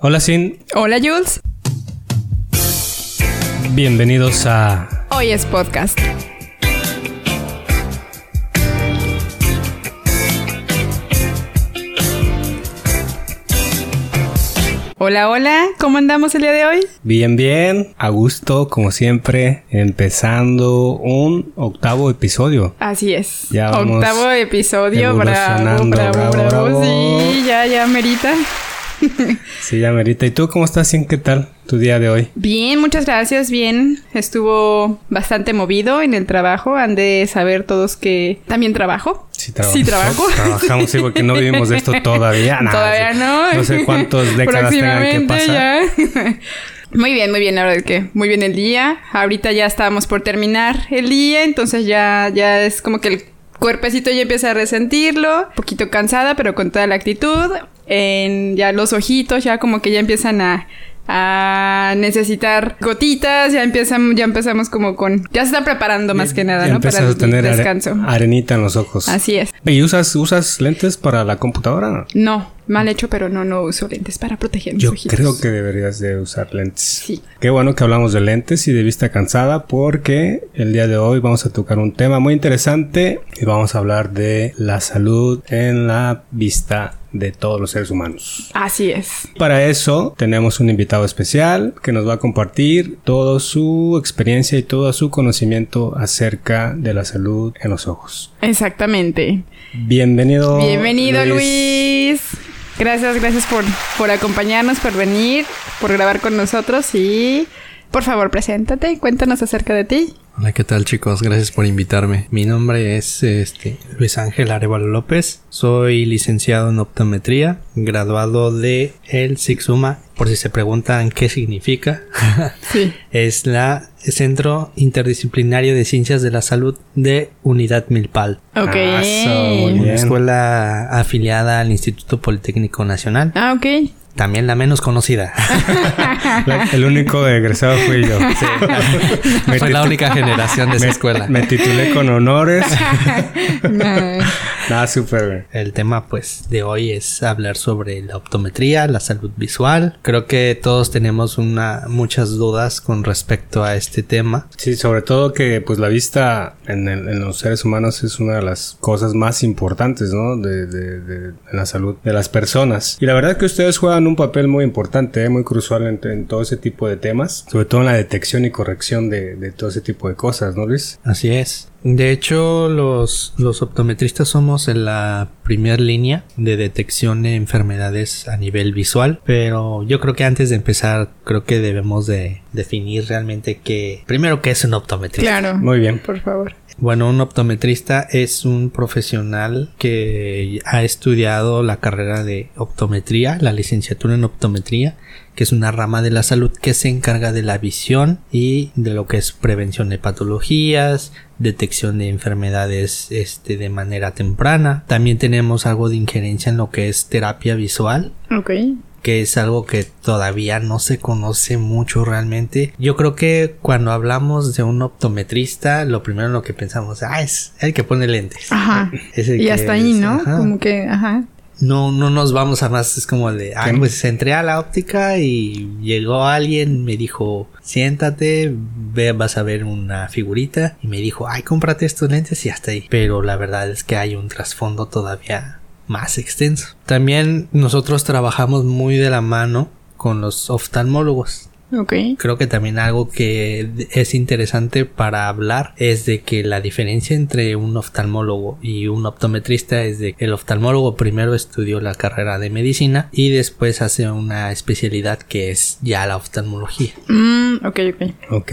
Hola Sin, Hola Jules, bienvenidos a hoy es podcast. Hola, hola, ¿cómo andamos el día de hoy? Bien Bien, a gusto como siempre, empezando un octavo episodio. Así es. Ya vamos Octavo episodio, bravo, bravo, bravo, bravo. Sí, ya, ya, merita. Sí, ya merita. ¿Y tú cómo estás? ¿Qué tal tu día de hoy? Bien, muchas gracias, bien. Estuvo bastante movido en el trabajo. Han de saber todos que también trabajo. Sí, trabajo. Sí, trabajo. Trabajamos, sí, porque no vivimos de esto todavía. Nah, Todavía no. No sé cuántas décadas tengan que pasar. ya. Muy bien, muy bien, la verdad que muy bien el día. Ahorita ya estábamos por terminar el día, entonces ya, ya es como que el cuerpecito ya empieza a resentirlo. Un poquito cansada, pero con toda la actitud. En ya los ojitos ya como que ya empiezan a, a necesitar gotitas, ya empiezan, ya empezamos como con, ya se están preparando más que nada, Ya ¿no? Para a tener descanso. arenita en los ojos. Así es. ¿Y usas, usas lentes para la computadora? No, mal hecho, pero no, no uso lentes para proteger mis Yo ojitos. creo que deberías de usar lentes. Sí. Qué bueno que hablamos de lentes y de vista cansada porque el día de hoy vamos a tocar un tema muy interesante y vamos a hablar de la salud en la vista de todos los seres humanos. Así es. Para eso tenemos un invitado especial que nos va a compartir toda su experiencia y todo su conocimiento acerca de la salud en los ojos. Exactamente. Bienvenido. Bienvenido Luis. Gracias, gracias por, por acompañarnos, por venir, por grabar con nosotros y por favor preséntate, cuéntanos acerca de ti. Hola, ¿qué tal chicos? Gracias por invitarme. Mi nombre es este, Luis Ángel Arevalo López. Soy licenciado en optometría, graduado de el SIXUMA. Por si se preguntan qué significa, Sí. es la Centro Interdisciplinario de Ciencias de la Salud de Unidad Milpal. Ok. Ah, so, Una escuela afiliada al Instituto Politécnico Nacional. Ah, ok. También la menos conocida. La- el único egresado fui yo. Me Fue la única generación de esa me- escuela. Me titulé con honores. Nada, súper. El tema pues de hoy es hablar sobre la optometría, la salud visual. Creo que todos tenemos una muchas dudas con respecto a este tema. Sí, sobre todo que pues la vista en, el- en los seres humanos es una de las cosas más importantes, ¿no? De, de- de- en la salud de las personas. Y la verdad que ustedes juegan un papel muy importante, ¿eh? muy crucial en, en todo ese tipo de temas. Sobre todo en la detección y corrección de, de todo ese tipo de cosas, ¿no, Luis? Así es. De hecho, los, los optometristas somos en la primera línea de detección de enfermedades a nivel visual, pero yo creo que antes de empezar, creo que debemos de definir realmente que, primero, qué es un optometrista. claro. Muy bien. Por favor. Bueno, un optometrista es un profesional que ha estudiado la carrera de optometría, la licenciatura en optometría, que es una rama de la salud que se encarga de la visión y de lo que es prevención de patologías, detección de enfermedades este, de manera temprana. También tenemos algo de injerencia en lo que es terapia visual, Ok. Que es algo que todavía no se conoce mucho realmente. Yo creo que cuando hablamos de un optometrista, lo primero en lo que pensamos, ah, es el que pone lentes. Ajá. Es el Y que hasta ahí, ¿no? ajá. Como que, ajá. No, no nos vamos a más, es como de, ah, pues entré a la óptica y llegó alguien, me dijo, siéntate, ve, vas a ver una figurita, y me dijo, ay, cómprate estos lentes y hasta ahí. Pero la verdad es que hay un trasfondo todavía más extenso. También nosotros trabajamos muy de la mano con los oftalmólogos. Ok. Creo que también algo que es interesante para hablar es de que la diferencia entre un oftalmólogo y un optometrista es de que el oftalmólogo primero estudió la carrera de medicina y después hace una especialidad que es ya la oftalmología. Mm, ok, ok. Ok.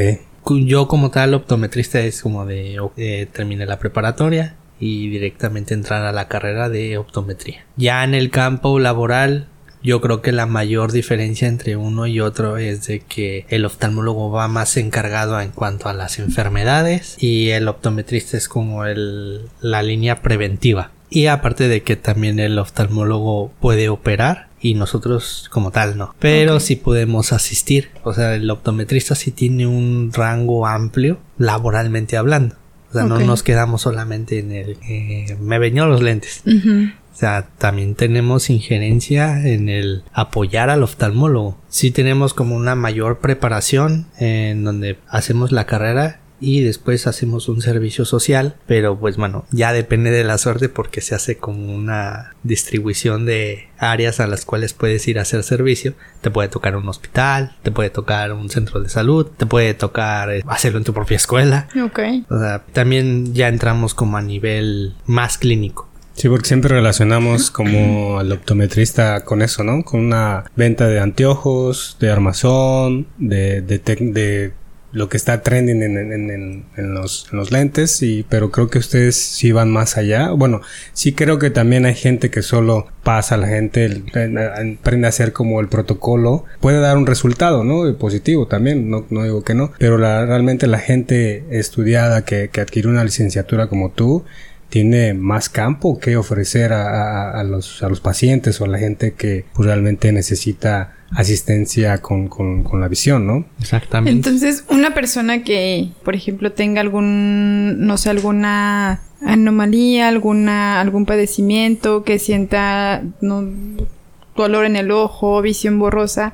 Yo como tal optometrista es como de eh, terminé la preparatoria y directamente entrar a la carrera de optometría. Ya en el campo laboral yo creo que la mayor diferencia entre uno y otro es de que el oftalmólogo va más encargado en cuanto a las enfermedades y el optometrista es como el, la línea preventiva. Y aparte de que también el oftalmólogo puede operar y nosotros como tal no. Pero sí podemos asistir. O sea, el optometrista sí tiene un rango amplio laboralmente hablando. O sea, no nos quedamos solamente en el... eh, me venían los lentes. O sea, también tenemos injerencia en el apoyar al oftalmólogo. Sí tenemos como una mayor preparación en donde hacemos la carrera y después hacemos un servicio social, pero pues bueno, ya depende de la suerte porque se hace como una distribución de áreas a las cuales puedes ir a hacer servicio. Te puede tocar un hospital, te puede tocar un centro de salud, te puede tocar eh, hacerlo en tu propia escuela. Ok. O sea, también ya entramos como a nivel más clínico. Sí, porque siempre relacionamos como al optometrista con eso, ¿no? Con una venta de anteojos, de armazón, de, de, lo que está trending en, en- en- los, los lentes, y, pero creo que ustedes sí van más allá. Bueno, sí creo que también hay gente que solo pasa la gente, aprende a hacer como el protocolo, puede dar un resultado, ¿no? Positivo también, no, no digo que no, pero realmente la gente estudiada que, que adquirió una licenciatura como tú, tiene más campo que ofrecer a, a- a los, a los pacientes o a la gente que pues, realmente necesita asistencia con, con- con la visión, ¿no? Exactamente. Entonces, una persona que, por ejemplo, tenga algún, no sé, alguna anomalía, alguna, algún padecimiento, que sienta no, dolor en el ojo, visión borrosa,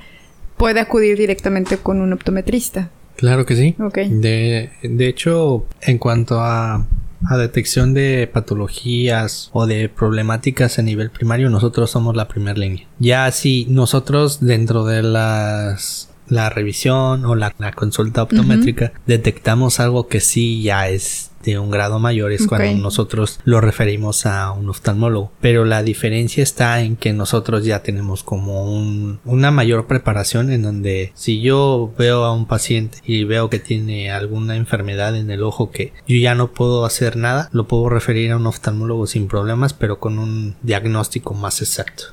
puede acudir directamente con un optometrista. Claro que sí. Ok. De, de hecho, en cuanto a, a detección de patologías o de problemáticas a nivel primario, nosotros somos la primera línea. Ya si nosotros dentro de las la revisión o la, la consulta optométrica detectamos algo que sí ya es de un grado mayor es cuando nosotros lo referimos a un oftalmólogo. Pero la diferencia está en que nosotros ya tenemos como un, una mayor preparación en donde si yo veo a un paciente y veo que tiene alguna enfermedad en el ojo que yo ya no puedo hacer nada, lo puedo referir a un oftalmólogo sin problemas, pero con un diagnóstico más exacto.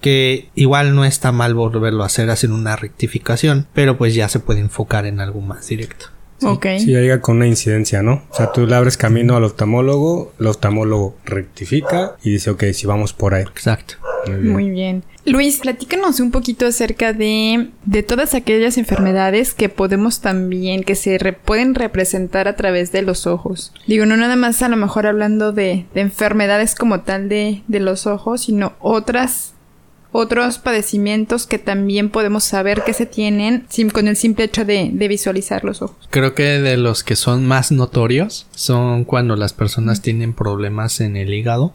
Que igual no está mal volverlo a hacer, hacer una rectificación, pero pues ya se puede enfocar en algo más directo. Ok. Si ya llega con una incidencia, ¿no? O sea, tú le abres camino al oftalmólogo, el oftalmólogo rectifica y dice, ok, si vamos por ahí. Exacto. Muy bien. Muy bien. Luis, platícanos un poquito acerca de, de todas aquellas enfermedades que podemos también, que se re- pueden representar a través de los ojos. Digo, no nada más a lo mejor hablando de, de enfermedades como tal de, de los ojos, sino otras, otros padecimientos que también podemos saber que se tienen sim- con el simple hecho de, de visualizar los ojos. Creo que de los que son más notorios son cuando las personas tienen problemas en el hígado.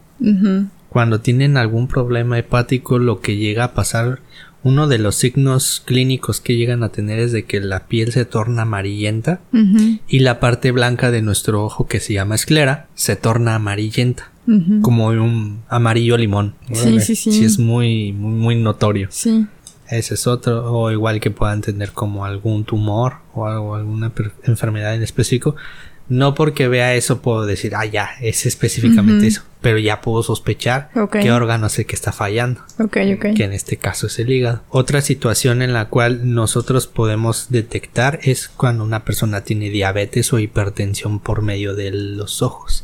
Cuando tienen algún problema hepático, lo que llega a pasar, uno de los signos clínicos que llegan a tener es de que la piel se torna amarillenta y la parte blanca de nuestro ojo que se llama esclera se torna amarillenta, como un amarillo limón. Sí, sí, sí. Sí, es muy, muy, muy notorio. Sí. Ese es otro, o igual que puedan tener como algún tumor o algo, alguna enfermedad en específico. No porque vea eso puedo decir, ah, ya, es específicamente eso, pero ya puedo sospechar qué órgano es el que está fallando, Ok, ok. que en este caso es el hígado. Otra situación en la cual nosotros podemos detectar es cuando una persona tiene diabetes o hipertensión por medio de los ojos.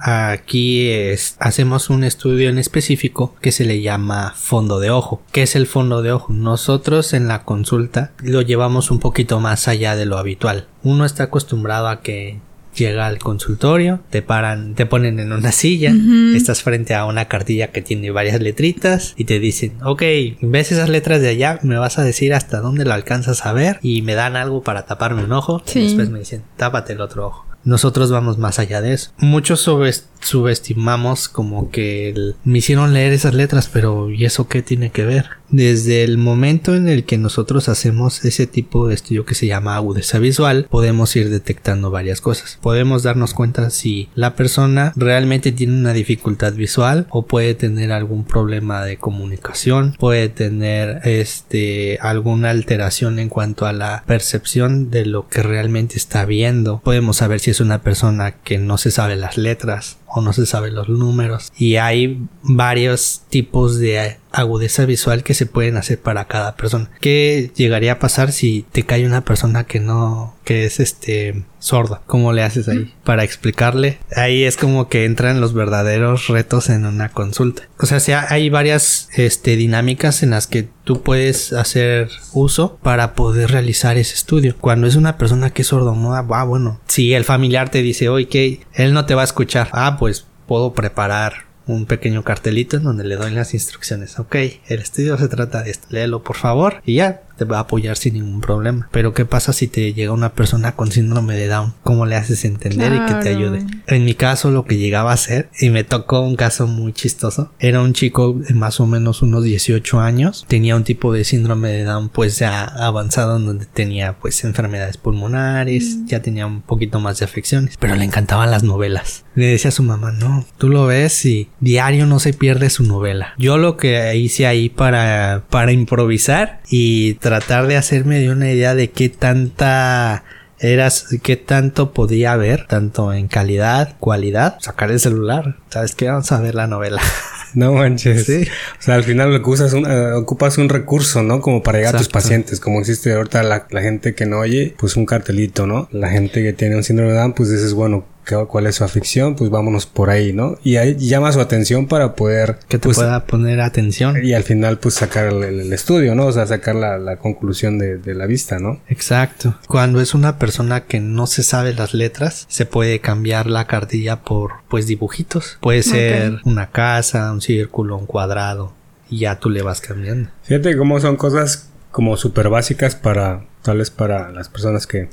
Aquí es- hacemos un estudio en específico que se le llama fondo de ojo. ¿Qué es el fondo de ojo? Nosotros en la consulta lo llevamos un poquito más allá de lo habitual. Uno está acostumbrado a que llega al consultorio, te paran, te ponen en una silla, estás frente a una cartilla que tiene varias letritas y te dicen, ok, ves esas letras de allá, me vas a decir hasta dónde lo alcanzas a ver y me dan algo para taparme un ojo Sí. y después me dicen, tápate el otro ojo. Nosotros vamos más allá de eso. Muchos subes- subestimamos como que me hicieron leer esas letras, pero ¿y eso qué tiene que ver? Desde el momento en el que nosotros hacemos ese tipo de estudio que se llama agudeza visual, podemos ir detectando varias cosas. Podemos darnos cuenta si la persona realmente tiene una dificultad visual o puede tener algún problema de comunicación, puede tener este alguna alteración en cuanto a la percepción de lo que realmente está viendo. Podemos saber si es una persona que no se sabe las letras o no se sabe los números y hay varios tipos de agudeza visual que se pueden hacer para cada persona. ¿Qué llegaría a pasar si te cae una persona que no, que es este sorda? ¿Cómo le haces ahí? Para explicarle. Ahí es como que entran los verdaderos retos en una consulta. O sea, sí hay varias este, dinámicas en las que tú puedes hacer uso para poder realizar ese estudio. Cuando es una persona que es sordomuda, ah, bueno, si el familiar te dice, oye, que él no te va a escuchar, ah, pues puedo preparar un pequeño cartelito en donde le doy las instrucciones. Ok, el estudio se trata de esto. Léelo por favor y ya te va a apoyar sin ningún problema. Pero ¿qué pasa si te llega una persona con síndrome de Down? ¿Cómo le haces entender y que te ayude? En mi caso lo que llegaba a ser, y me tocó un caso muy chistoso, era un chico de más o menos unos 18 años, tenía un tipo de síndrome de Down pues ya avanzado en donde tenía pues enfermedades pulmonares, mm. ya tenía un poquito más de afecciones, pero le encantaban las novelas. Le decía a su mamá, no, tú lo ves y diario no se pierde su novela. Yo lo que hice ahí para, para improvisar y tratar de hacerme de una idea de qué tanta eras qué tanto podía haber, tanto en calidad, cualidad, sacar el celular. ¿Sabes qué? Vamos a ver la novela. No manches. Sí. O sea, al final lo usas un, eh, ocupas un recurso, ¿no? Como para llegar a tus pacientes. Como existe ahorita la, la, gente que no oye, pues un cartelito, ¿no? La gente que tiene un síndrome de Down, pues dices, bueno, cuál es su afición, pues vámonos por ahí, ¿no? Y ahí llama su atención para poder... Que te pues, pueda poner atención. Y al final, pues sacar el, estudio, ¿no? O sea, sacar la, la conclusión de, de, la vista, ¿no? Exacto. Cuando es una persona que no se sabe las letras, se puede cambiar la cartilla por, pues, dibujitos. Puede ser una casa, un círculo, un cuadrado. Y ya tú le vas cambiando. Fíjate cómo son cosas como súper básicas para, tal vez para las personas que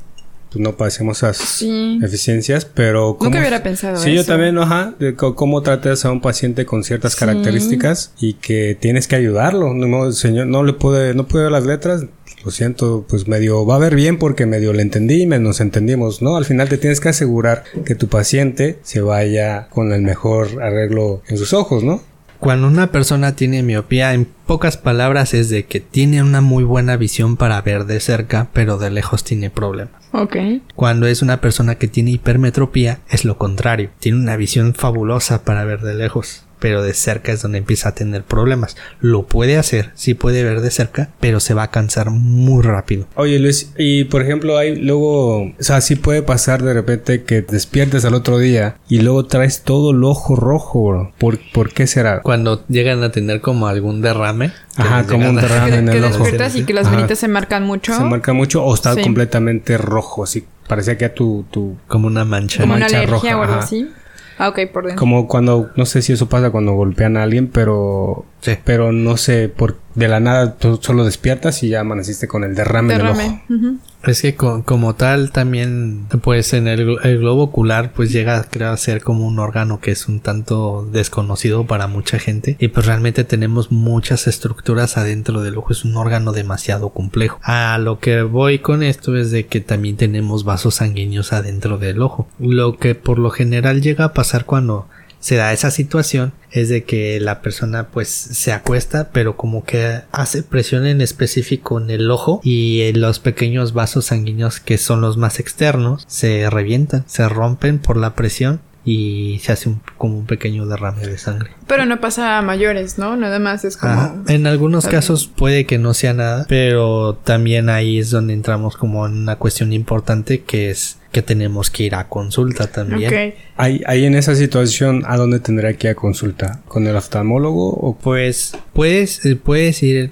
pues no pasemos esas eficiencias, pero... Nunca hubiera pensado Sí, yo también, ajá, de cómo tratas a un paciente con ciertas características y que tienes que ayudarlo. No, señor, no le puede, no puede ver las letras, lo siento, pues medio va a ver bien porque medio le entendí y nos entendimos, ¿no? Al final te tienes que asegurar que tu paciente se vaya con el mejor arreglo en sus ojos, ¿no? Cuando una persona tiene miopía, en pocas palabras es de que tiene una muy buena visión para ver de cerca, pero de lejos tiene problemas. Ok. Cuando es una persona que tiene hipermetropía, es lo contrario. Tiene una visión fabulosa para ver de lejos pero de cerca es donde empieza a tener problemas. Lo puede hacer, sí puede ver de cerca, pero se va a cansar muy rápido. Oye Luis, y por ejemplo hay luego, o sea, sí puede pasar de repente que despiertes al otro día y luego traes todo el ojo rojo, bro. ¿Por, ¿por qué será? Cuando llegan a tener como algún derrame. Ajá, como un derrame en el ojo. y que las venitas se marcan mucho. Se marca mucho o está completamente rojo, así parecía que a tu, tu... Como una mancha. Como una alergia roja. o algo así. Ah, ok, por dentro. Como cuando, no sé si eso pasa cuando golpean a alguien, pero... Sí. Pero no sé, por, de la nada tú solo despiertas y ya amaneciste con el derrame, derrame. en el ojo. Es que como tal también pues en el, globo ocular pues llega a ser como un órgano que es un tanto desconocido para mucha gente y pues realmente tenemos muchas estructuras adentro del ojo es un órgano demasiado complejo. A lo que voy con esto es de que también tenemos vasos sanguíneos adentro del ojo. Lo que por lo general llega a pasar cuando se da esa situación es de que la persona pues se acuesta pero como que hace presión en específico en el ojo y los pequeños vasos sanguíneos que son los más externos se revientan, se rompen por la presión y se hace como un pequeño derrame de sangre. Pero no pasa a mayores, ¿no? Nada más es como... En algunos casos puede que no sea nada, pero también ahí es donde entramos como en una cuestión importante que es que tenemos que ir a consulta también. Ahí, ahí en esa situación, ¿a dónde tendría que ir a consulta? ¿Con el oftalmólogo? O? Pues puedes, eh, puedes ir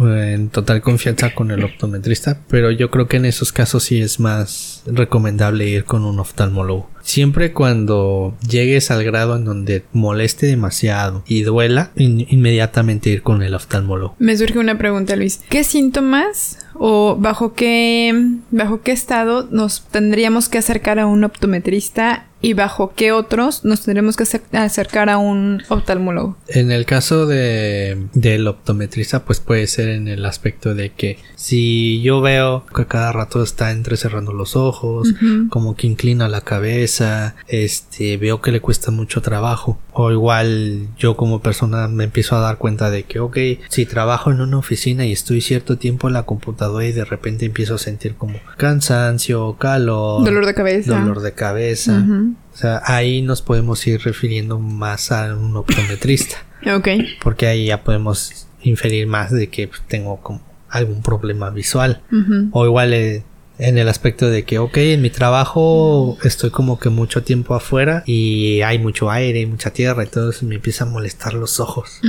en total confianza con el optometrista, pero yo creo que en esos casos sí es más recomendable ir con un oftalmólogo. Siempre cuando llegues al grado en donde moleste demasiado y duela, inmediatamente ir con el oftalmólogo. Me surge una pregunta, Luis. ¿Qué síntomas o bajo qué, bajo qué estado nos tendríamos que acercar a un optometrista y bajo qué otros nos tendremos que acercar a un oftalmólogo. En el caso de del optometrista, pues puede ser en el aspecto de que si yo veo que cada rato está entrecerrando los ojos, como que inclina la cabeza, este, veo que le cuesta mucho trabajo, o igual yo como persona me empiezo a dar cuenta de que, ok, si trabajo en una oficina y estoy cierto tiempo en la computadora y de repente empiezo a sentir como cansancio, calor, dolor de cabeza, dolor de cabeza. O sea, ahí nos podemos ir refiriendo más a un optometrista. ok. Porque ahí ya podemos inferir más de que tengo como algún problema visual. O igual eh, en el aspecto de que, ok, en mi trabajo estoy como que mucho tiempo afuera y hay mucho aire y mucha tierra y todo eso me empieza a molestar los ojos.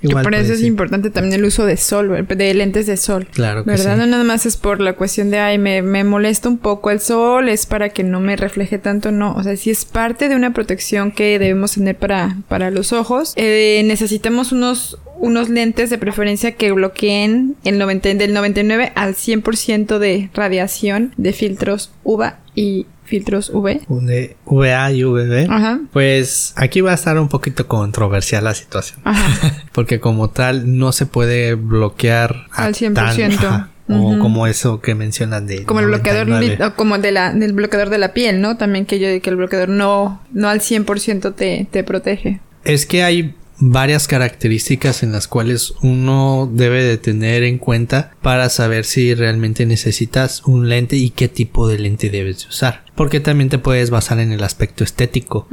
Igual por eso es importante también el uso de sol, de lentes de sol. Claro que ¿Verdad? sí. No nada más es por la cuestión de, ay, me, me molesta un poco el sol, es para que no me refleje tanto, no. O sea, si es parte de una protección que debemos tener para, para los ojos, eh, necesitamos unos, unos lentes de preferencia que bloqueen el 90, del 99 al 100% de radiación de filtros UVA y filtros. De VA y VB. Ajá. Pues aquí va a estar un poquito controversial la situación. Ajá. Porque como tal no se puede bloquear Al 100%. ajá, O como eso que mencionan de Como el bloqueador, 99. li- o como de la, del bloqueador de la piel, ¿no? También que yo que el bloqueador no, no al 100% te, te protege. Es que hay varias características en las cuales uno debe de tener en cuenta para saber si realmente necesitas un lente y qué tipo de lente debes de usar. Porque también te puedes basar en el aspecto estético.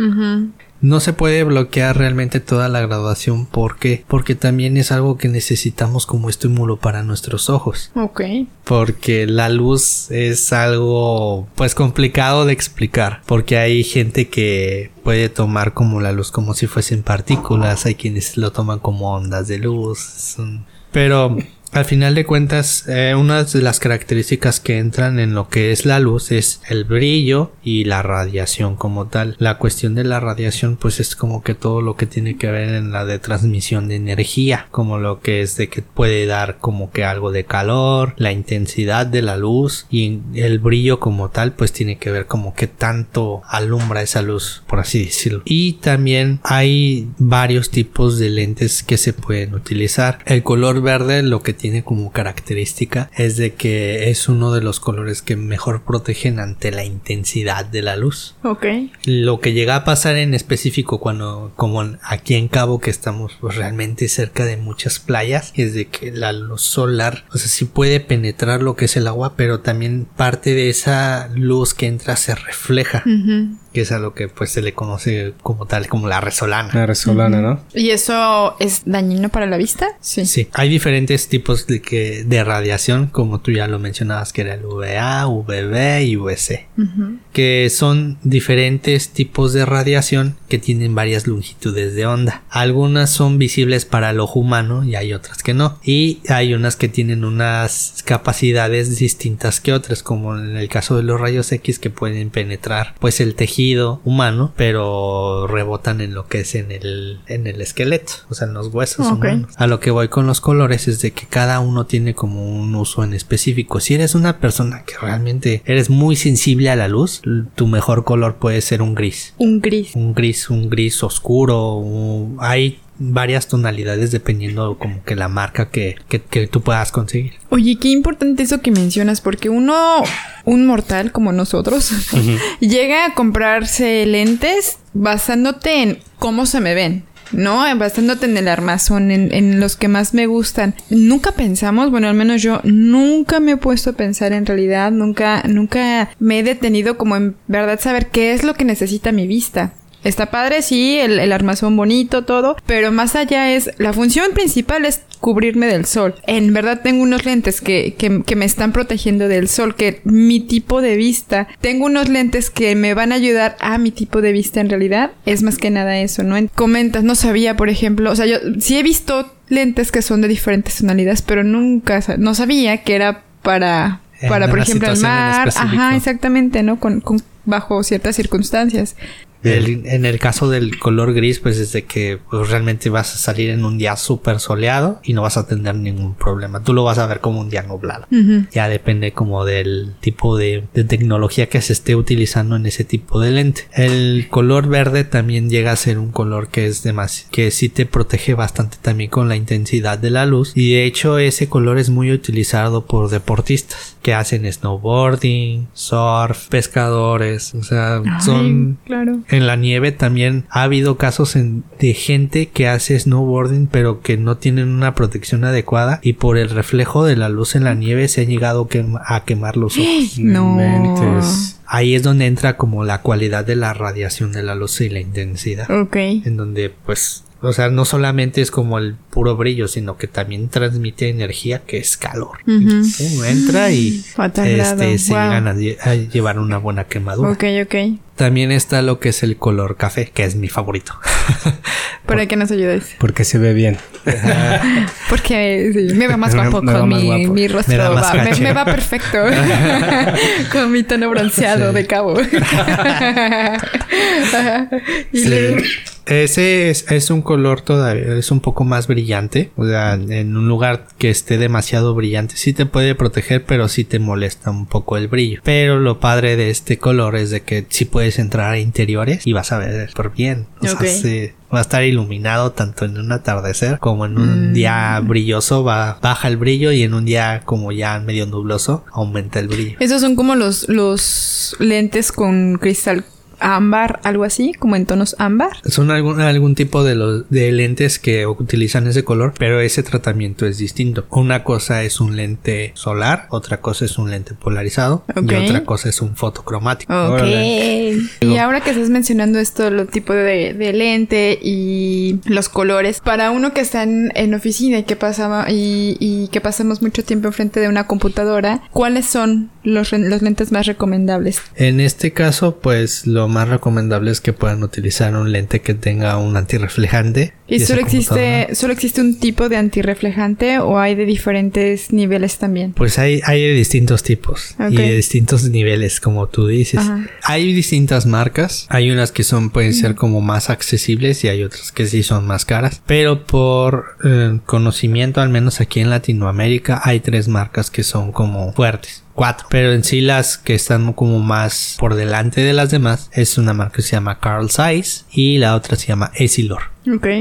No se puede bloquear realmente toda la graduación. ¿Por qué? Porque también es algo que necesitamos como estímulo para nuestros ojos. Ok. Porque la luz es algo pues complicado de explicar. Porque hay gente que puede tomar como la luz como si fuesen partículas. Hay quienes lo toman como ondas de luz. Pero al final de cuentas, eh, una de las características que entran en lo que es la luz es el brillo y la radiación como tal. La cuestión de la radiación pues es como que todo lo que tiene que ver en la de transmisión de energía, como lo que es de que puede dar como que algo de calor, la intensidad de la luz y el brillo como tal pues tiene que ver como que tanto alumbra esa luz, por así decirlo. Y también hay varios tipos de lentes que se pueden utilizar. El color verde lo que tiene como característica es de que es uno de los colores que mejor protegen ante la intensidad de la luz. Ok. Lo que llega a pasar en específico cuando, como aquí en Cabo que estamos pues, realmente cerca de muchas playas, es de que la luz solar, o sea, sí puede penetrar lo que es el agua, pero también parte de esa luz que entra se refleja. Que es a lo que pues se le conoce como tal, como la resolana. Una resolana, ¿no? ¿Y eso es dañino para la vista? Sí. Sí, hay diferentes tipos de, que, de radiación, como tú ya lo mencionabas, que era el VA, VB y VC, Ujú. que son diferentes tipos de radiación que tienen varias longitudes de onda. Algunas son visibles para el ojo humano y hay otras que no. Y hay unas que tienen unas capacidades distintas que otras, como en el caso de los rayos X que pueden penetrar pues el tejido humano, pero rebotan en lo que es en el, en el esqueleto, o sea, en los huesos Ok. humanos. A lo que voy con los colores es de que cada uno tiene como un uso en específico. Si eres una persona que realmente eres muy sensible a la luz, tu mejor color puede ser un gris. Un gris. Un gris, un gris oscuro. un- Hay varias tonalidades dependiendo como que la marca que, que, que tú puedas conseguir. Oye, qué importante eso que mencionas, porque uno, un mortal como nosotros, llega a comprarse lentes basándote en cómo se me ven. ¿no? Basándote en el armazón, en, en los que más me gustan. Nunca pensamos, bueno, al menos yo nunca me he puesto a pensar en realidad, nunca, nunca me he detenido como en verdad saber qué es lo que necesita mi vista. Está padre, sí, el, el, armazón bonito, todo, pero más allá es, la función principal es cubrirme del sol. En verdad tengo unos lentes que, que, que, me están protegiendo del sol, que mi tipo de vista, tengo unos lentes que me van a ayudar a mi tipo de vista en realidad, es más que nada eso, ¿no? Comentas, no sabía, por ejemplo, o sea, yo sí he visto lentes que son de diferentes tonalidades, pero nunca, no sabía que era para, para por ejemplo, el mar, ajá, exactamente, ¿no? Con, con bajo ciertas circunstancias. El, en el caso del color gris, pues es de que pues, realmente vas a salir en un día súper soleado y no vas a tener ningún problema. Tú lo vas a ver como un día nublado. Uh -huh. Ya depende como del tipo de, de, tecnología que se esté utilizando en ese tipo de lente. El color verde también llega a ser un color que es demasiado, que sí te protege bastante también con la intensidad de la luz. Y de hecho ese color es muy utilizado por deportistas que hacen snowboarding, surf, pescadores. O sea, Ay, son... Claro en la nieve también ha habido casos en, de gente que hace snowboarding pero que no tienen una protección adecuada y por el reflejo de la luz en la nieve se han llegado quema, a quemar los ojos. No. Mentes. Ahí es donde entra como la cualidad de la radiación de la luz y la intensidad. Ok. En donde pues o sea, no solamente es como el puro brillo, sino que también transmite energía que es calor. Uh, entra y este, se wow. llegan a, lle- a llevar una buena quemadura. Ok, ok. También está lo que es el color café, que es mi favorito. ¿Para qué nos ayudes? Porque se ve bien. Porque sí, me veo más Me- guapo me va con mi, guapo. mi rostro. Me va- me, va perfecto. con mi tono bronceado de cabo. y Sí. Ese es, es un color todavía, es un poco más brillante. O sea, en un lugar que esté demasiado brillante, sí te puede proteger, pero sí te molesta un poco el brillo. Pero lo padre de este color es de que sí puedes entrar a interiores y vas a ver por bien. O sea, sí, va a estar iluminado tanto en un atardecer como en un Mm. día brilloso, va, baja el brillo y en un día como ya medio nubloso, aumenta el brillo. Esos son como los, los lentes con cristal ámbar, algo así, como en tonos ámbar. Son algún, algún tipo de, los, de lentes que utilizan ese color, pero ese tratamiento es distinto. Una cosa es un lente solar, otra cosa es un lente polarizado y otra cosa es un fotocromático. Ok. Y ahora que estás mencionando esto, lo tipo de, de lente y los colores, para uno que está en, en oficina y que pasaba y, y que pasamos mucho tiempo enfrente de una computadora, ¿cuáles son los, los lentes más recomendables? En este caso, pues lo más recomendable es que puedan utilizar un lente que tenga un antirreflejante. ¿Y solo existe, solo existe un tipo de antirreflejante o hay de diferentes niveles también? Pues hay, hay de distintos tipos y de distintos niveles, como tú dices. Ajá. Hay distintas marcas. Hay unas que son, pueden ser como más accesibles y hay otras que sí son más caras. Pero por eh, conocimiento, al menos aquí en Latinoamérica, hay tres marcas que son como fuertes. Cuatro. Pero en sí las que están como más por delante de las demás es una marca que se llama Carl Zeiss y la otra se llama Essilor.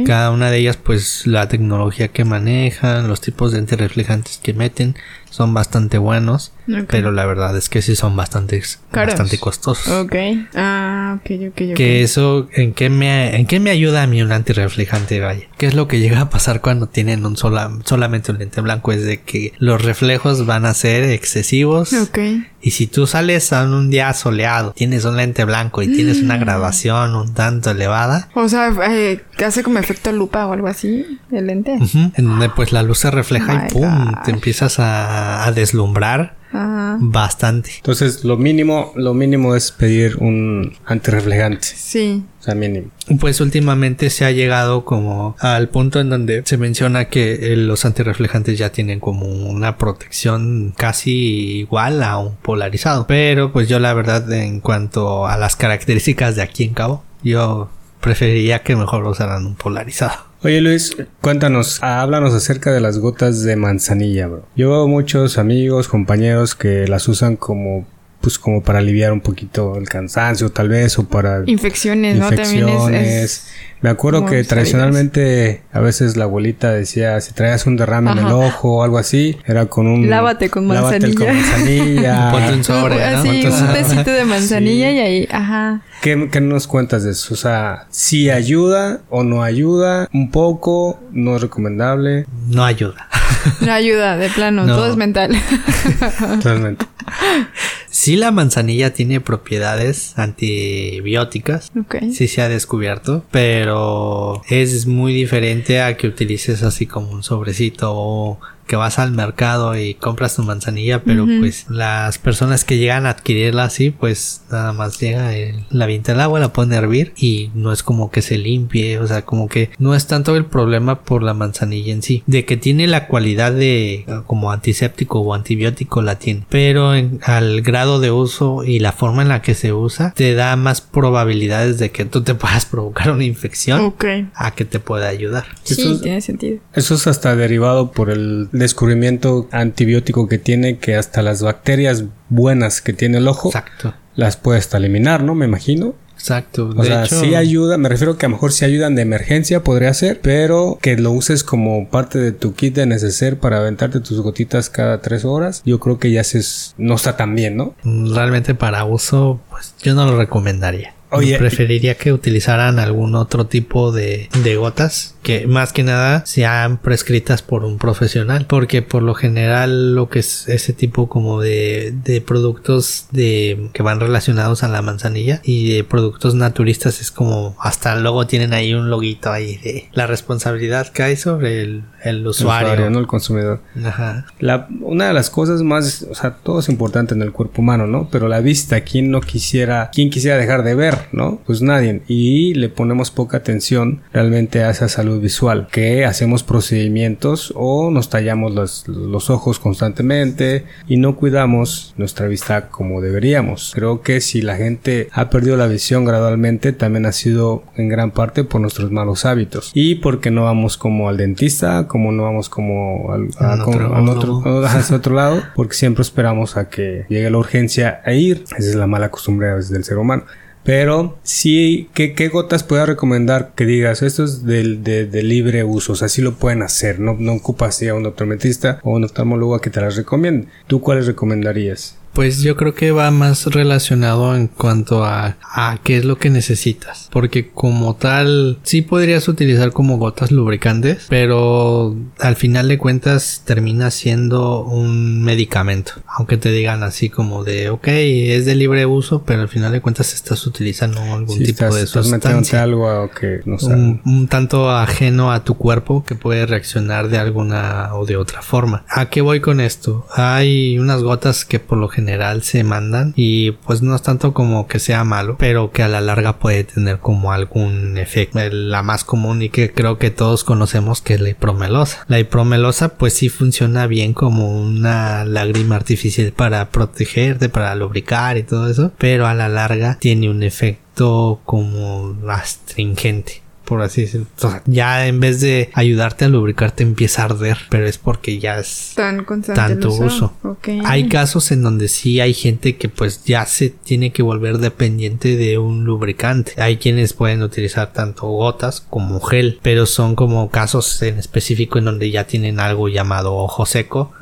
Cada una de ellas, pues la tecnología que manejan, los tipos de antirreflejantes que meten, son bastante buenos. Ok. Pero la verdad es que sí son bastante, Caros. bastante costosos. Ok. Ah, ok, ok, ok. Que eso, ¿en qué, me, ¿en qué me ayuda a mí un antirreflejante, vaya? ¿Qué es lo que llega a pasar cuando tienen un sola, solamente un lente blanco? Es de que los reflejos van a ser excesivos. Ok. Y si tú sales a un día soleado, tienes un lente blanco y tienes Mm. una graduación un tanto elevada, O sea, eh, hace como efecto lupa o algo así, el lente. Ujú, En donde pues la luz se refleja Oh y pum, gosh. te empiezas a, a deslumbrar Ajá. bastante. Entonces, lo mínimo, lo mínimo es pedir un antirreflejante. Sí. O sea, mínimo. Pues últimamente se ha llegado como al punto en donde se menciona que eh, los antirreflejantes ya tienen como una protección casi igual a un polarizado. Pero pues yo la verdad en cuanto a las características de aquí en cabo, yo preferiría que mejor usaran un polarizado. Oye Luis, cuéntanos, háblanos acerca de las gotas de manzanilla, bro. Yo veo muchos amigos, compañeros que las usan como, pues como para aliviar un poquito el cansancio, tal vez, o para Infecciones, ¿no? También es- infecciones. es... Me acuerdo que tradicionalmente a veces la abuelita decía si traías un derrame en el ojo o algo así, era con un Lávate con lávate con manzanilla. manzanilla. Ponte un sobre, ¿no? Así, un tecito de manzanilla Sí. y ahí, ajá. ¿Qué, qué nos cuentas de eso? O sea, si ayuda o no ayuda, un poco, no es recomendable. No ayuda. No ayuda, de plano, No. todo es mental. Realmente. Sí, la manzanilla tiene propiedades antibióticas. ok. Sí se ha descubierto, pero es muy diferente a que utilices así como un sobrecito o que vas al mercado y compras tu manzanilla, pero pues las personas que llegan a adquirirla así, pues nada más llega, el- la avienta el agua, la pone a hervir y no es como que se limpie, o sea, como que no es tanto el problema por la manzanilla en sí, de que tiene la cualidad de eh, como antiséptico o antibiótico la tiene, pero en- al grado de uso y la forma en la que se usa te da más probabilidades de que tú te puedas provocar una infección Ok. a que te pueda ayudar. Sí, Eso es- tiene sentido. Eso es hasta derivado por el descubrimiento antibiótico que tiene, que hasta las bacterias buenas que tiene el ojo Exacto. las puede hasta eliminar, ¿no? Me imagino. Exacto. O de sea, hecho, sí ayuda, me refiero que a lo mejor sí ayudan de emergencia, podría ser, pero que lo uses como parte de tu kit de neceser para aventarte tus gotitas cada tres horas, yo creo que ya se no está tan bien, ¿no? realmente para uso, pues yo no lo recomendaría. Oye, preferiría que utilizaran algún otro tipo de, de, gotas que más que nada sean prescritas por un profesional porque por lo general lo que es ese tipo como de, de productos de que van relacionados a la manzanilla y de productos naturistas es como hasta luego tienen ahí un loguito ahí de la responsabilidad que hay sobre el, el usuario. el usuario, no el consumidor. Ajá. La, una de las cosas más, o sea, todo es importante en el cuerpo humano, ¿no? Pero la vista, ¿quién no quisiera, quién quisiera dejar de ver? ¿No? Pues nadie. Y le ponemos poca atención realmente a esa salud visual, que hacemos procedimientos o nos tallamos los, los ojos constantemente y no cuidamos nuestra vista como deberíamos. Creo que si la gente ha perdido la visión gradualmente, también ha sido en gran parte por nuestros malos hábitos y porque no vamos como al dentista, como no vamos como al, a, otro, otro, otro lado, porque siempre esperamos a que llegue la urgencia a ir. Esa es la mala costumbre a veces del ser humano. Pero sí, ¿qué, gotas puedo recomendar que digas? Esto es de, de, libre uso, o sea, sí lo pueden hacer, no, no ocupas a un optometrista o un oftalmólogo a que te las recomiende. ¿Tú cuáles recomendarías? Pues yo creo que va más relacionado en cuanto a, a qué es lo que necesitas. Porque como tal, sí podrías utilizar como gotas lubricantes, pero al final de cuentas termina siendo un medicamento. Aunque te digan así como de, ok, es de libre uso, pero al final de cuentas estás utilizando algún tipo de sustancia. algo que no un, un tanto ajeno a tu cuerpo que puede reaccionar de alguna o de otra forma. ¿A qué voy con esto? Hay unas gotas que por lo general general se mandan y pues no es tanto como que sea malo, pero que a la larga puede tener como algún efecto. La más común y que creo que todos conocemos que es la hipromelosa. La hipromelosa pues sí funciona bien como una lágrima artificial para protegerte, para lubricar y todo eso, pero a la larga tiene un efecto como astringente por así decirlo. ya en vez de ayudarte a lubricarte empieza a arder, pero es porque ya es Tan tanto uso. Hay casos en donde sí hay gente que pues ya se tiene que volver dependiente de un lubricante. Hay quienes pueden utilizar tanto gotas como gel, pero son como casos en específico en donde ya tienen algo llamado ojo seco,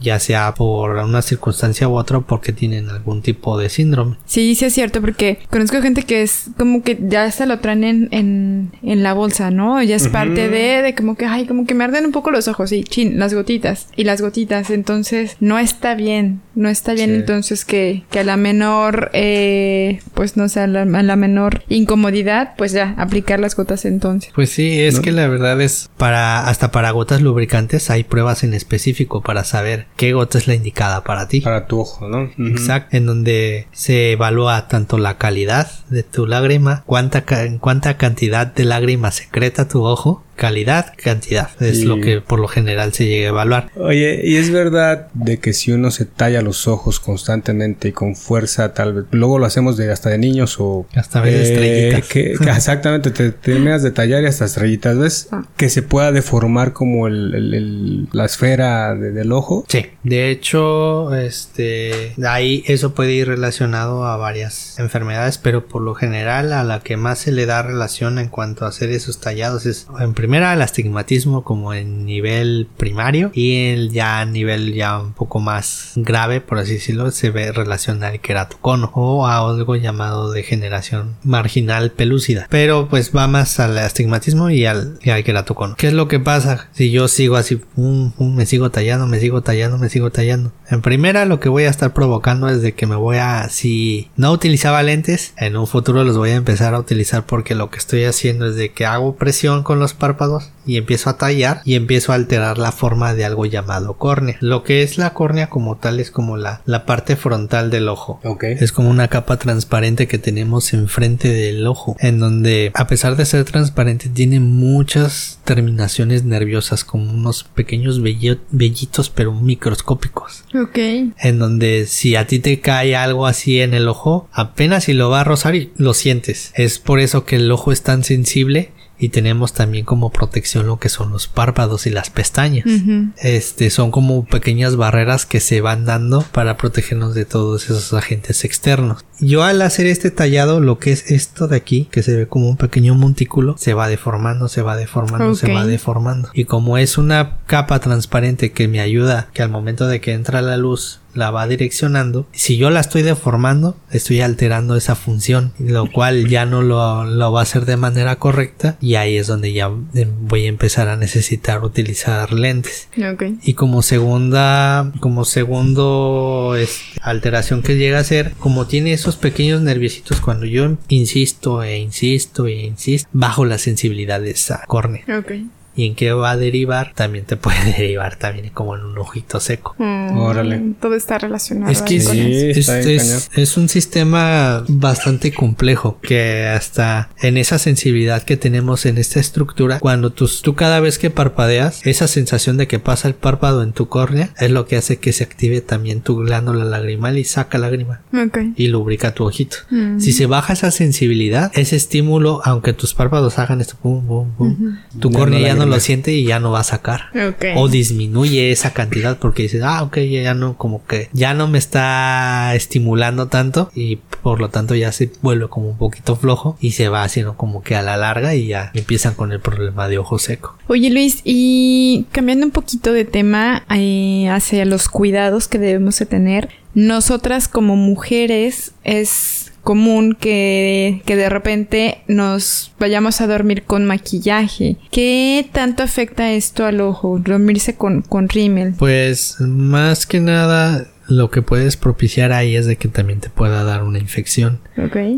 ya sea por una circunstancia u otra porque tienen algún tipo de síndrome. Sí, sí es cierto porque conozco gente que es como que ya se lo traen en en la bolsa, ¿no? Ya es parte de, de como que, ay, como que me arden un poco los ojos, y chin, las gotitas, y las gotitas, entonces no está bien, no está bien entonces que, que a la menor, eh, pues no sé, a la, menor incomodidad, pues ya, aplicar las gotas entonces. Pues sí, es que la verdad es, para, hasta para gotas lubricantes hay pruebas en específico para saber qué gota es la indicada para ti. Para tu ojo, ¿no? Exacto, en donde se evalúa tanto la calidad de tu lágrima, cuánta, cuánta cantidad de lágrima secreta tu ojo calidad, cantidad. Es lo que por lo general se llega a evaluar. Oye, y es verdad de que si uno se talla los ojos constantemente y con fuerza, tal vez, luego lo hacemos de hasta de niños o... Hasta veces eh, estrellitas. Que, exactamente, te terminas de tallar y hasta estrellitas, ¿ves? Ah. Que se pueda deformar como el, la esfera del ojo. Sí, de hecho, este, ahí eso puede ir relacionado a varias enfermedades, pero por lo general a la que más se le da relación en cuanto a hacer esos tallados es en primera el astigmatismo como en nivel primario y el ya nivel ya un poco más grave por así decirlo se ve relacionado al queratocono o a algo llamado degeneración marginal pelúcida. Pero pues va más al astigmatismo y al, y al queratocono. ¿qué es lo que pasa si yo sigo así me sigo tallando me sigo tallando me sigo tallando. En primera lo que voy a estar provocando es de que me voy a si no utilizaba lentes en un futuro los voy a empezar a utilizar porque lo que estoy haciendo es de que hago presión con los párpados y empiezo a tallar y empiezo a alterar la forma de algo llamado córnea. Lo que es la córnea como tal es como la, la parte frontal del ojo. Es como una capa transparente que tenemos enfrente del ojo, en donde a pesar de ser transparente tiene muchas terminaciones nerviosas como unos pequeños vellitos pero microscópicos. Ok. En donde si a ti te cae algo así en el ojo, apenas si lo va a rozar y lo sientes. Es por eso que el ojo es tan sensible y tenemos también como protección lo que son los párpados y las pestañas. Este son como pequeñas barreras que se van dando para protegernos de todos esos agentes externos. Yo al hacer este tallado, lo que es esto de aquí, que se ve como un pequeño montículo, se va deformando, se va deformando, se va deformando. Y como es una capa transparente que me ayuda que al momento de que entra la luz la va direccionando. Si yo la estoy deformando, estoy alterando esa función, lo cual ya no lo, lo va a hacer de manera correcta y ahí es donde ya voy a empezar a necesitar utilizar lentes. Y como segunda, como segundo este, alteración que llega a ser, como tiene esos pequeños nerviositos cuando yo insisto e insisto e insisto, bajo la sensibilidad de esa córnea. ¿Y en qué va a derivar? También te puede derivar también como en un ojito seco. Mm, Órale. Todo está relacionado. Es que Sí, es- es- es un sistema bastante complejo que hasta en esa sensibilidad que tenemos en esta estructura, cuando tú, tú cada vez que parpadeas, esa sensación de que pasa el párpado en tu córnea es lo que hace que se active también tu glándula lagrimal y saca lágrima Ok. y lubrica tu ojito. Mm. Si se baja esa sensibilidad, ese estímulo, aunque tus párpados hagan esto, pum, pum, pum, tu Ya córnea no ya no lo siente y ya no va a sacar. Ok. O disminuye esa cantidad porque dices, ah, ok, ya ya no, como que ya no me está estimulando tanto y por lo tanto ya se vuelve como un poquito flojo y se va haciendo como que a la larga y ya empiezan con el problema de ojo seco. Oye Luis, y cambiando un poquito de tema eh, hacia los cuidados que debemos de tener, nosotras como mujeres es común que, que de repente nos vayamos a dormir con maquillaje. ¿Qué tanto afecta esto al ojo? Dormirse con, con rímel. Pues más que nada lo que puedes propiciar ahí es de que también te pueda dar una infección.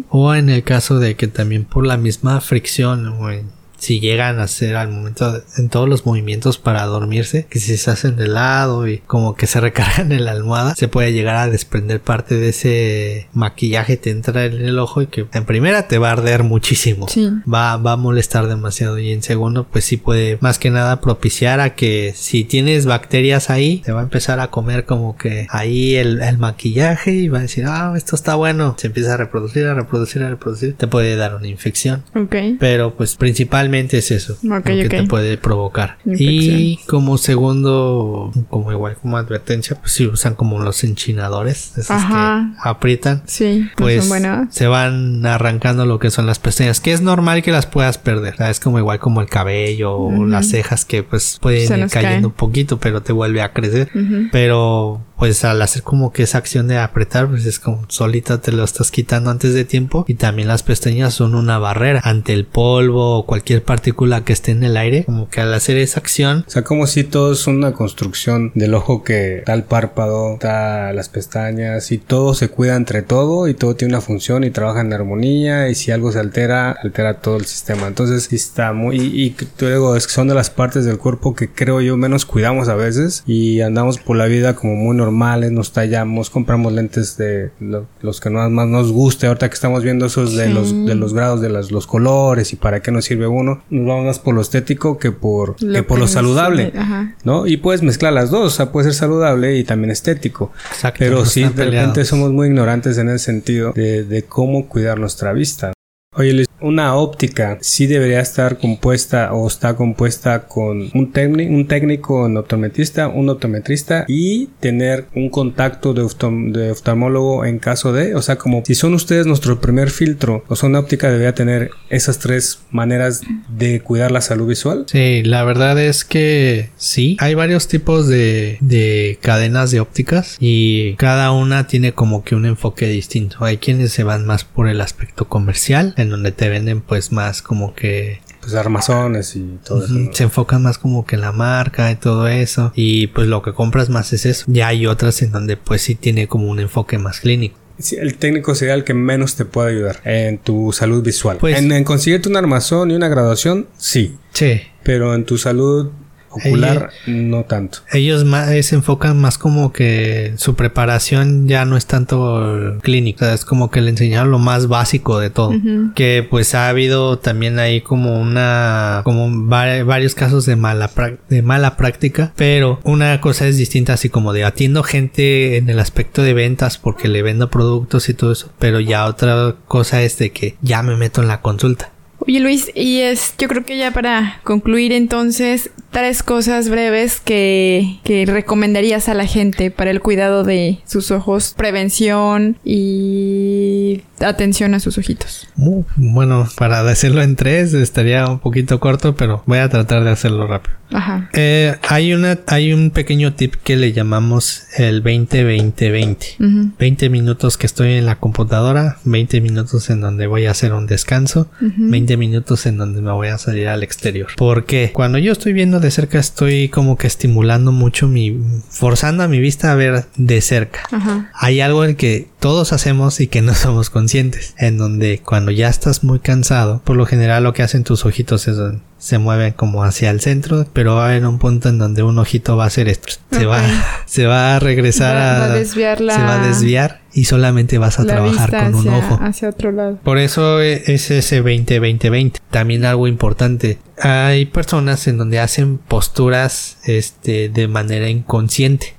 O en el caso de que también por la misma fricción o en- si llegan a hacer al momento de- en todos los movimientos para dormirse, que si se hacen de lado y como que se recargan en la almohada, se puede llegar a desprender parte de ese maquillaje te entra en el ojo y que en primera te va a arder muchísimo. Sí. Va, va a molestar demasiado y en segundo pues sí puede más que nada propiciar a que si tienes bacterias ahí te va a empezar a comer como que ahí el, el maquillaje y va a decir ah esto está bueno se empieza a reproducir a reproducir a reproducir te puede dar una infección Ok. pero pues principalmente es eso Ok, lo que te puede provocar Infección. y como segundo como igual como advertencia pues si usan como los enchinadores esos Ajá. que aprietan Sí, pues buenos. se van arrancando lo que son las pestañas, que es normal que las puedas perder. Es como igual como el cabello o las cejas que pues pueden ir cayendo caen. un poquito, pero te vuelve a crecer. Pero pues al hacer como que esa acción de apretar, pues es como solita te lo estás quitando antes de tiempo y también las pestañas son una barrera ante el polvo o cualquier partícula que esté en el aire, como que al hacer esa acción O sea, como si todo es una construcción del ojo que está el párpado, está las pestañas y todo se cuida entre todo y todo tiene una función y trabaja en armonía y si algo se altera, altera todo el sistema. Entonces, sí está muy... Y, y digo, es que son de las partes del cuerpo que creo yo menos cuidamos a veces y andamos por la vida como muy normales, nos tallamos, compramos lentes de lo- los que no- más nos guste. Ahorita que estamos viendo esos de Sí. los de los grados de las- los colores y para qué nos sirve uno, nos vamos más por lo estético que por, que por lo saludable. Ajá. ¿no? Y puedes mezclar las dos, o sea, puede ser saludable y también estético. Exacto, Pero no sí, de están repente peleados. somos muy ignorantes en ese sentido de, de cómo cuidar nuestra vista. Oye, una óptica sí debería estar compuesta o está compuesta con un, un técnico en optometrista, un optometrista y tener un contacto de, oftom- de oftalmólogo en caso de, o sea, como si son ustedes nuestro primer filtro, o una óptica debería tener esas tres maneras de cuidar la salud visual. Sí, la verdad es que sí. Hay varios tipos de, de cadenas de ópticas y cada una tiene como que un enfoque distinto. Hay quienes se van más por el aspecto comercial, en donde te venden pues más como que Pues armazones y todo eso. Se enfocan más como que en la marca y todo eso. Y pues lo que compras más es eso. Ya hay otras en donde pues sí tiene como un enfoque más clínico. Sí, el técnico sería el que menos te puede ayudar en tu salud visual. Pues- en, en conseguirte un armazón y una graduación, sí. Sí. Pero en tu salud ocular, no tanto. Ellos más, eh, se enfocan más como que su preparación ya no es tanto clínica, es como que le enseñaron lo más básico de todo. Que pues ha habido también ahí como una, como va- varios casos de mala, de mala práctica, pero una cosa es distinta así como de atiendo gente en el aspecto de ventas porque le vendo productos y todo eso, pero ya otra cosa es de que ya me meto en la consulta. Oye Luis, y es, yo creo que ya para concluir entonces, tres cosas breves que, que recomendarías a la gente para el cuidado de sus ojos, prevención y atención a sus ojitos. Uh, bueno, para decirlo en tres estaría un poquito corto, pero voy a tratar de hacerlo rápido. Ajá. Eh, hay una, hay un pequeño tip que le llamamos el 20-20-20. Ujú. 20 minutos que estoy en la computadora, 20 minutos en donde voy a hacer un descanso, 20 minutos en donde me voy a salir al exterior. Porque cuando yo estoy viendo de cerca estoy como que estimulando mucho mi, forzando a mi vista a ver de cerca. Ajá. Hay algo en que todos hacemos y que no somos conscientes, en donde cuando ya estás muy cansado, por lo general lo que hacen tus ojitos es se mueven como hacia el centro, pero va a haber un punto en donde un ojito va a hacer esto, se va, se va a regresar Va- a, va a desviar la- se va a desviar y solamente vas a La trabajar con un hacia, ojo. hacia otro lado. Por eso e- es ese 20-20-20. También algo importante. Hay personas en donde hacen posturas este, de manera inconsciente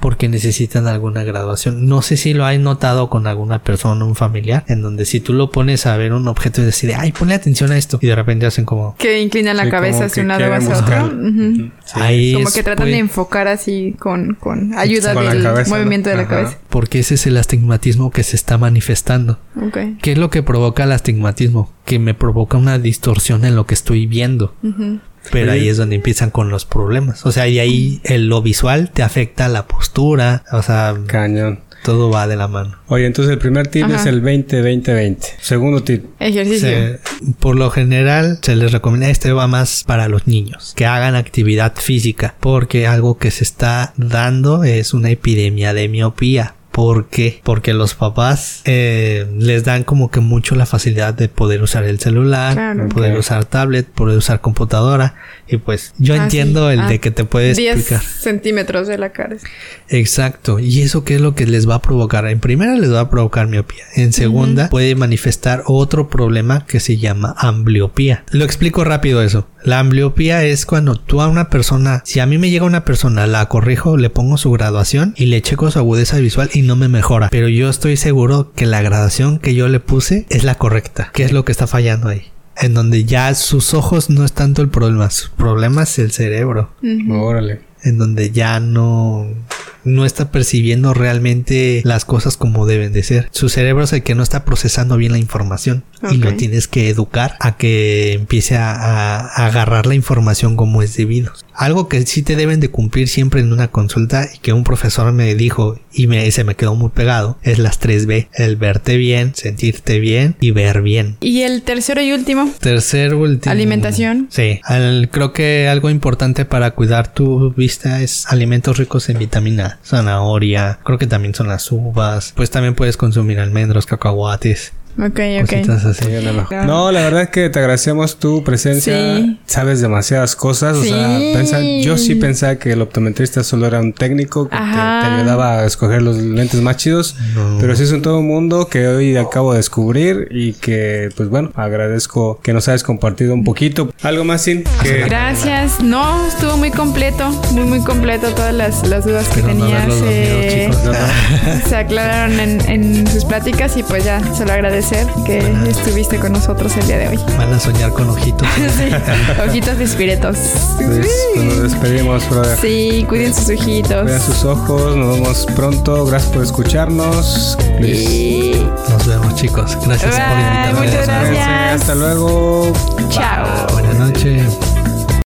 Porque necesitan alguna graduación. No sé si lo hay notado con alguna persona, un familiar, en donde si tú lo pones a ver un objeto y decir, ay, ponle atención a esto, y de repente hacen como... Que inclinan la Sí, cabeza hacia un lado o hacia otro. Ujú. Sí. Ahí Como es- que tratan de enfocar así con, con ayuda Con del cabeza, ¿no? movimiento de la Ajá. cabeza. Porque ese es el astigmatismo que se está manifestando. Ok. ¿Qué es lo que provoca el astigmatismo? Que me provoca una distorsión en lo que estoy viendo. Ujú. Pero Oye. ahí es donde empiezan con los problemas. O sea, y ahí el, lo visual te afecta la postura. O sea, Cañón. todo va de la mano. Oye, entonces el primer tip Ajá. es el 20-20-20. Segundo tip. Ejercicio. Se- por lo general se les recomienda, este va más para los niños, que hagan actividad física, porque algo que se está dando es una epidemia de miopía. ¿Por qué? Porque los papás eh, les dan como que mucho la facilidad de poder usar el celular, Claro. poder usar tablet, poder usar computadora. Y pues yo Ah, entiendo sí. el Ah, de que te puedes 10 explicar. centímetros de la cara. Exacto. ¿Y eso qué es lo que les va a provocar? En primera les va a provocar miopía. En segunda puede manifestar otro problema que se llama ambliopía. Lo explico rápido eso. La ambliopía es cuando tú a una persona, si a mí me llega una persona, la corrijo, le pongo su graduación y le checo su agudeza visual y no me mejora. Pero yo estoy seguro que la graduación que yo le puse es la correcta. ¿Qué es lo que está fallando ahí? En donde ya sus ojos no es tanto el problema, su problema es el cerebro. Órale. en donde ya no no está percibiendo realmente las cosas como deben de ser. Su cerebro es el que no está procesando bien la información y lo tienes que educar a que empiece a, agarrar la información como es debido. Algo que sí te deben de cumplir siempre en una consulta y que un profesor me dijo y me, se me quedó muy pegado es las 3B, el verte bien, sentirte bien y ver bien. Y el tercero y último, Tercer último. Alimentación. Sí. Al- creo que algo importante para cuidar tu vista es alimentos ricos en vitamina. Zanahoria. Creo que también son las uvas. Pues también puedes consumir almendros, cacahuates. Ok, ok. Cositas así. Sí, no, la verdad es que te agradecemos tu presencia. Sí. Sabes demasiadas cosas. O sea, Sí. pensa- yo sí pensaba que el optometrista solo era un técnico que te, ayudaba a escoger los lentes más chidos. No. Pero sí es un todo un mundo que hoy acabo de descubrir y que, pues bueno, agradezco que nos hayas compartido un poquito. Algo más, Sin, que Gracias. No, estuvo muy completo, muy muy completo todas las, las dudas que no tenías. se aclararon en, en sus pláticas y pues ya, solo agradecer que estuviste con nosotros el día de hoy. Van a soñar con ojitos. Sí, ojitos espíritus. pues, pues, nos despedimos, brother. Sí, cuiden sus ojitos. Vean sus ojos, nos vemos pronto. Gracias por escucharnos. Y Nos vemos, chicos. Gracias por invitarme. muchas gracias. Hasta luego. chao. Buenas noches.